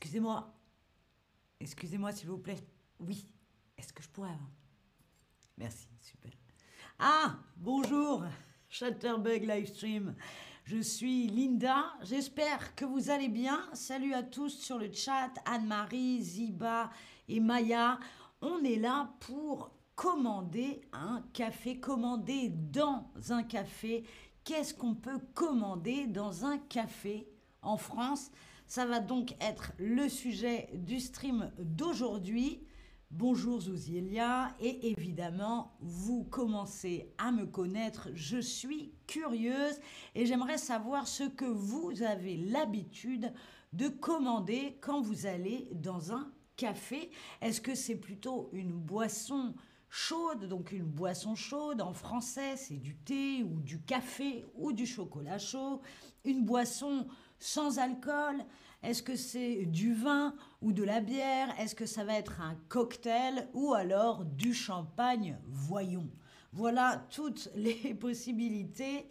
Excusez-moi. Excusez-moi, s'il vous plaît. Oui. Est-ce que je pourrais Merci, super. Ah, bonjour, Chatterbug Livestream. Je suis Linda, j'espère que vous allez bien. Salut à tous sur le chat, Anne-Marie, Ziba et Maya. On est là pour commander un café, commander dans un café. Qu'est-ce qu'on peut commander dans un café en France? Ça va donc être le sujet du stream d'aujourd'hui. Bonjour Zouzielia et évidemment vous commencez à me connaître, je suis curieuse et j'aimerais savoir ce que vous avez l'habitude de commander quand vous allez dans un café. Est-ce que c'est plutôt une boisson chaude, donc une boisson chaude en français c'est du thé ou du café ou du chocolat chaud, une boisson sans alcool? Est-ce que c'est du vin ou de la bière? Est-ce que ça va être un cocktail ou alors du champagne? Voyons. Voilà toutes les possibilités.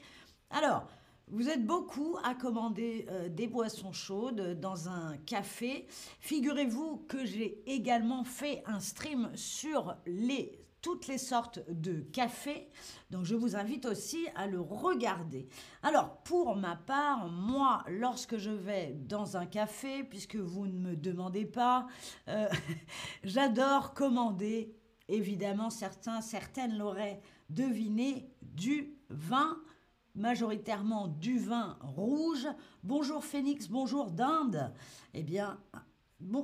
Alors, vous êtes beaucoup à commander euh, des boissons chaudes dans un café. Figurez-vous que j'ai également fait un stream sur les toutes les sortes de cafés. Donc je vous invite aussi à le regarder. Alors pour ma part, moi, lorsque je vais dans un café, puisque vous ne me demandez pas, euh, j'adore commander. Évidemment, certains, certaines l'auraient deviné, du vin majoritairement du vin rouge. Bonjour Phoenix, bonjour d'Inde. Eh bien,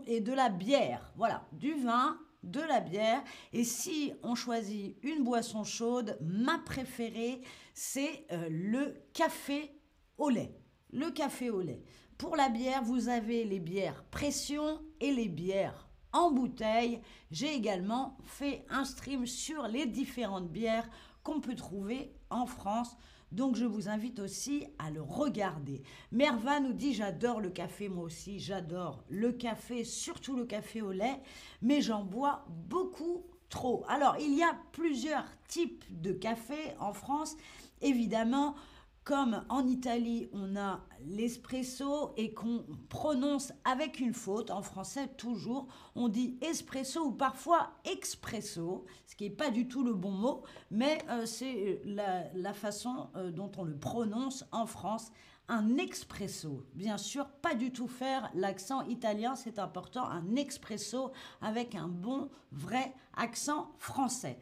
et de la bière. Voilà, du vin, de la bière. Et si on choisit une boisson chaude, ma préférée, c'est euh, le café au lait. Le café au lait. Pour la bière, vous avez les bières pression et les bières en bouteille. J'ai également fait un stream sur les différentes bières qu'on peut trouver en France. Donc je vous invite aussi à le regarder. Merva nous dit j'adore le café, moi aussi j'adore le café, surtout le café au lait, mais j'en bois beaucoup trop. Alors il y a plusieurs types de café en France. Évidemment, comme en Italie, on a l'espresso et qu'on prononce avec une faute, en français toujours, on dit espresso ou parfois expresso, ce qui n'est pas du tout le bon mot, mais euh, c'est la, façon euh, dont on le prononce en France. Un expresso, bien sûr, pas du tout faire l'accent italien, c'est important, un expresso avec un bon, vrai accent français.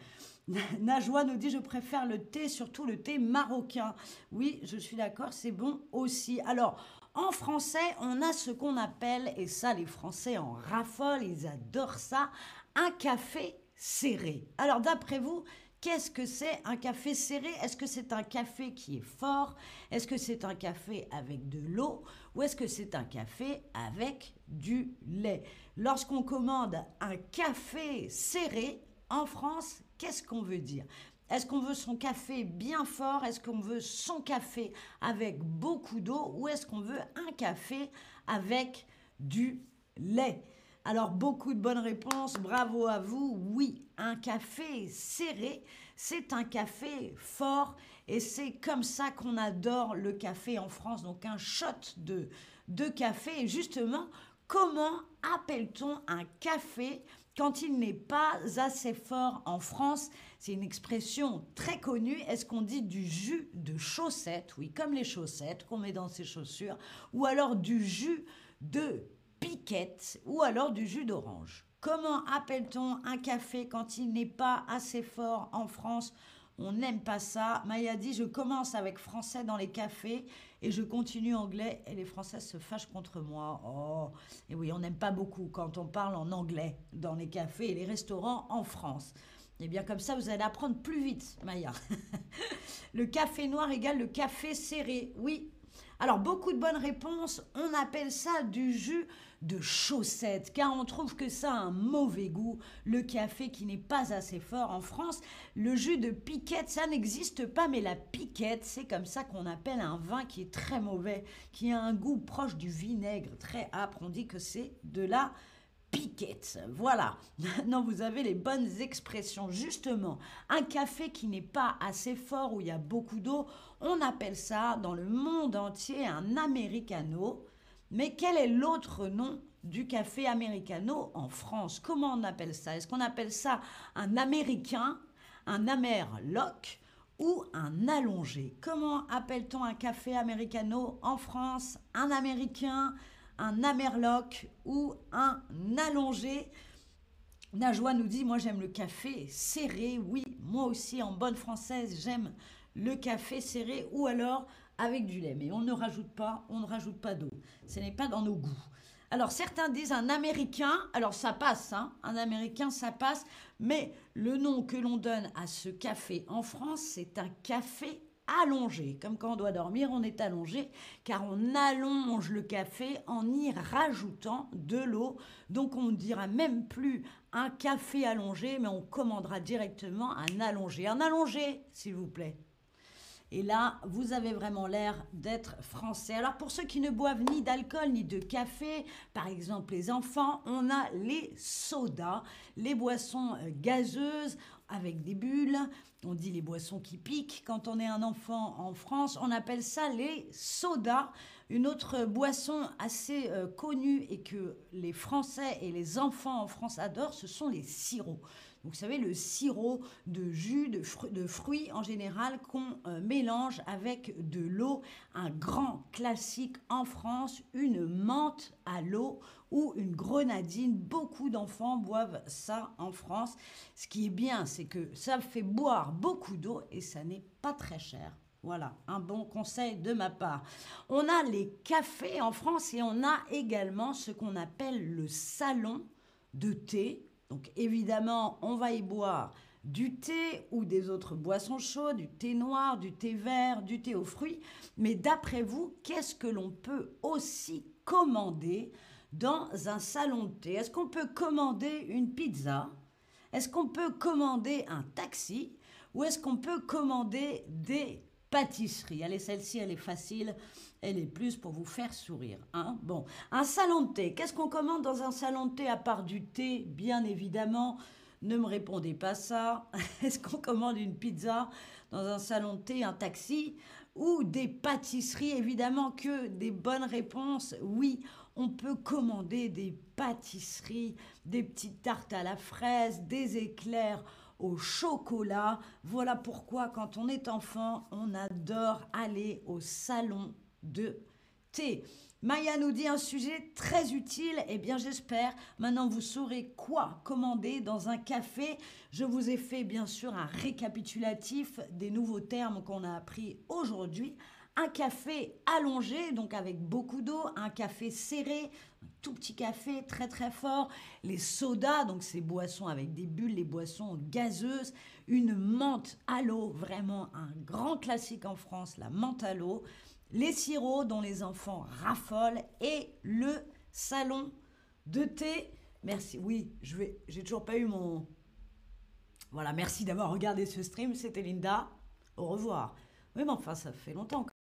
Najwa nous dit je préfère le thé, surtout le thé marocain. Oui, je suis d'accord, c'est bon aussi. Alors, en français, on a ce qu'on appelle, et ça les Français en raffolent, ils adorent ça, un café serré. Alors d'après vous, Qu'est-ce que c'est un café serré? Est-ce que c'est un café qui est fort? Est-ce que c'est un café avec de l'eau? Ou est-ce que c'est un café avec du lait? Lorsqu'on commande un café serré en France, qu'est-ce qu'on veut dire? Est-ce qu'on veut son café bien fort? Est-ce qu'on veut son café avec beaucoup d'eau? Ou est-ce qu'on veut un café avec du lait? Alors, beaucoup de bonnes réponses, bravo à vous. Oui, un café serré, c'est un café fort et c'est comme ça qu'on adore le café en France. Donc, un shot de, de café. Justement, comment appelle-t-on un café quand il n'est pas assez fort en France, c'est une expression très connue. Est-ce qu'on dit du jus de chaussette? Oui, comme les chaussettes qu'on met dans ses chaussures. Ou alors du jus de piquette. Ou alors du jus d'orange. Comment appelle-t-on un café quand il n'est pas assez fort en France? On n'aime pas ça. Maya dit Je commence avec français dans les cafés et je continue anglais et les Français se fâchent contre moi. Oh, et oui, on n'aime pas beaucoup quand on parle en anglais dans les cafés et les restaurants en France. Et eh bien comme ça, vous allez apprendre plus vite, Maya. le café noir égale le café serré. Oui. Alors, beaucoup de bonnes réponses. On appelle ça du jus de chaussettes, car on trouve que ça a un mauvais goût. Le café qui n'est pas assez fort en France, le jus de piquette, ça n'existe pas, mais la piquette, c'est comme ça qu'on appelle un vin qui est très mauvais, qui a un goût proche du vinaigre, très âpre. On dit que c'est de la Voilà. Non, vous avez les bonnes expressions. Justement, un café qui n'est pas assez fort, où il y a beaucoup d'eau, on appelle ça dans le monde entier un americano. Mais quel est l'autre nom du café americano en France? Comment on appelle ça? Est-ce qu'on appelle ça un américain, un amerloc ou un allongé? Comment appelle-t-on un café americano en France? Un américain, un amerloc ou un allongé Najwa nous dit, moi j'aime le café serré, oui, moi aussi en bonne française j'aime le café serré ou alors avec du lait. Mais on ne rajoute pas, on ne rajoute pas d'eau. Ce n'est pas dans nos goûts. Alors certains disent un américain, alors ça passe, hein, un américain ça passe, mais le nom que l'on donne à ce café en France, c'est un café allongé. Comme quand on doit dormir, on est allongé, car on allonge le café en y rajoutant de l'eau. Donc on ne dira même plus un café allongé, mais on commandera directement un allongé. Un allongé, s'il vous plaît. Et là, vous avez vraiment l'air d'être français. Alors pour ceux qui ne boivent ni d'alcool ni de café, par exemple les enfants, on a les sodas, les boissons euh, gazeuses avec des bulles. On dit les boissons qui piquent. Quand on est un enfant en France, on appelle ça les sodas. Une autre boisson assez euh, connue et que les Français et les enfants en France adorent, ce sont les sirops vous savez, le sirop de jus de, fruits en général qu'on euh, mélange avec de l'eau. Un grand classique en France, une menthe à l'eau ou une grenadine. Beaucoup d'enfants boivent ça en France. Ce qui est bien, c'est que ça fait boire beaucoup d'eau et ça n'est pas très cher. Voilà, un bon conseil de ma part. On a les cafés en France et on a également ce qu'on appelle le salon de thé donc évidemment, on va y boire du thé ou des autres boissons chaudes, du thé noir, du thé vert, du thé aux fruits. Mais d'après vous, qu'est-ce que l'on peut aussi commander dans un salon de thé? Est-ce qu'on peut commander une pizza? Est-ce qu'on peut commander un taxi? Ou est-ce qu'on peut commander des pâtisseries Allez, celle-ci, elle est facile elle est plus pour vous faire sourire. Hein bon, un salon de thé. Qu'est-ce qu'on commande dans un salon de thé à part du thé? Bien évidemment, ne me répondez pas ça. Est-ce qu'on commande une pizza dans un salon de thé, un taxi? Ou des pâtisseries? Évidemment que des bonnes réponses. Oui, on peut commander des pâtisseries, des petites tartes à la fraise, des éclairs au chocolat. Voilà pourquoi quand on est enfant, on adore aller au salon de thé. Maya nous dit un sujet très utile. Eh bien, j'espère. Maintenant, vous saurez quoi commander dans un café. Je vous ai fait, bien sûr, un récapitulatif des nouveaux termes qu'on a appris aujourd'hui. Un café allongé, donc avec beaucoup d'eau. Un café serré, un tout petit café très très fort. Les sodas, donc ces boissons avec des bulles, les boissons gazeuses. Une menthe à l'eau, vraiment un grand classique en France, la menthe à l'eau les sirops dont les enfants raffolent et le salon de thé. Merci. Oui, je vais. J'ai toujours pas eu mon. Voilà, merci d'avoir regardé ce stream. C'était Linda. Au revoir. Oui, mais enfin, ça fait longtemps.